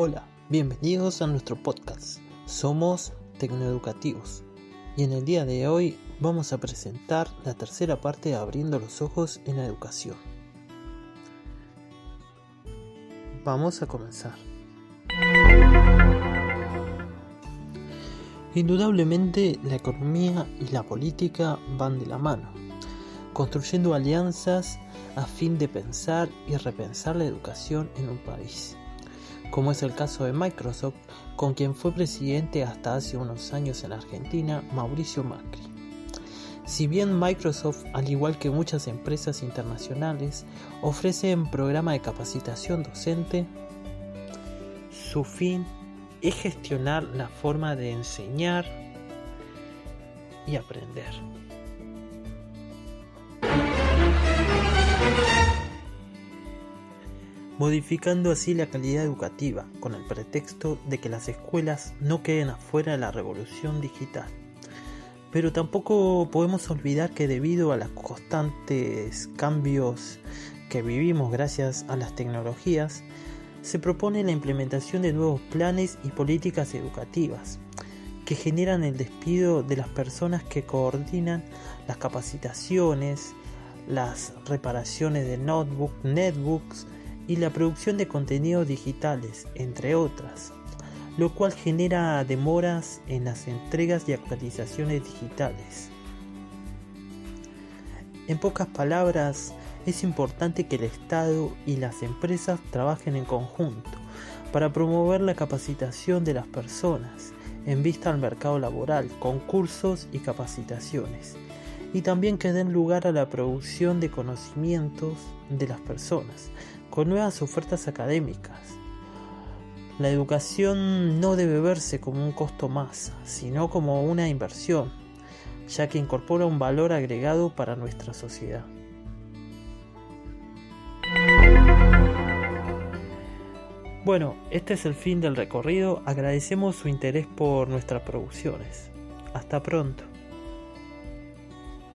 Hola, bienvenidos a nuestro podcast. Somos Tecnoeducativos y en el día de hoy vamos a presentar la tercera parte de Abriendo los Ojos en la Educación. Vamos a comenzar. Indudablemente la economía y la política van de la mano, construyendo alianzas a fin de pensar y repensar la educación en un país como es el caso de Microsoft, con quien fue presidente hasta hace unos años en Argentina, Mauricio Macri. Si bien Microsoft, al igual que muchas empresas internacionales, ofrece un programa de capacitación docente, su fin es gestionar la forma de enseñar y aprender. Modificando así la calidad educativa con el pretexto de que las escuelas no queden afuera de la revolución digital. Pero tampoco podemos olvidar que debido a los constantes cambios que vivimos gracias a las tecnologías, se propone la implementación de nuevos planes y políticas educativas que generan el despido de las personas que coordinan las capacitaciones, las reparaciones de notebooks, netbooks, y la producción de contenidos digitales, entre otras, lo cual genera demoras en las entregas y actualizaciones digitales. En pocas palabras, es importante que el Estado y las empresas trabajen en conjunto para promover la capacitación de las personas en vista al mercado laboral, concursos y capacitaciones, y también que den lugar a la producción de conocimientos de las personas, con nuevas ofertas académicas. La educación no debe verse como un costo más, sino como una inversión, ya que incorpora un valor agregado para nuestra sociedad. Bueno, este es el fin del recorrido. Agradecemos su interés por nuestras producciones. Hasta pronto.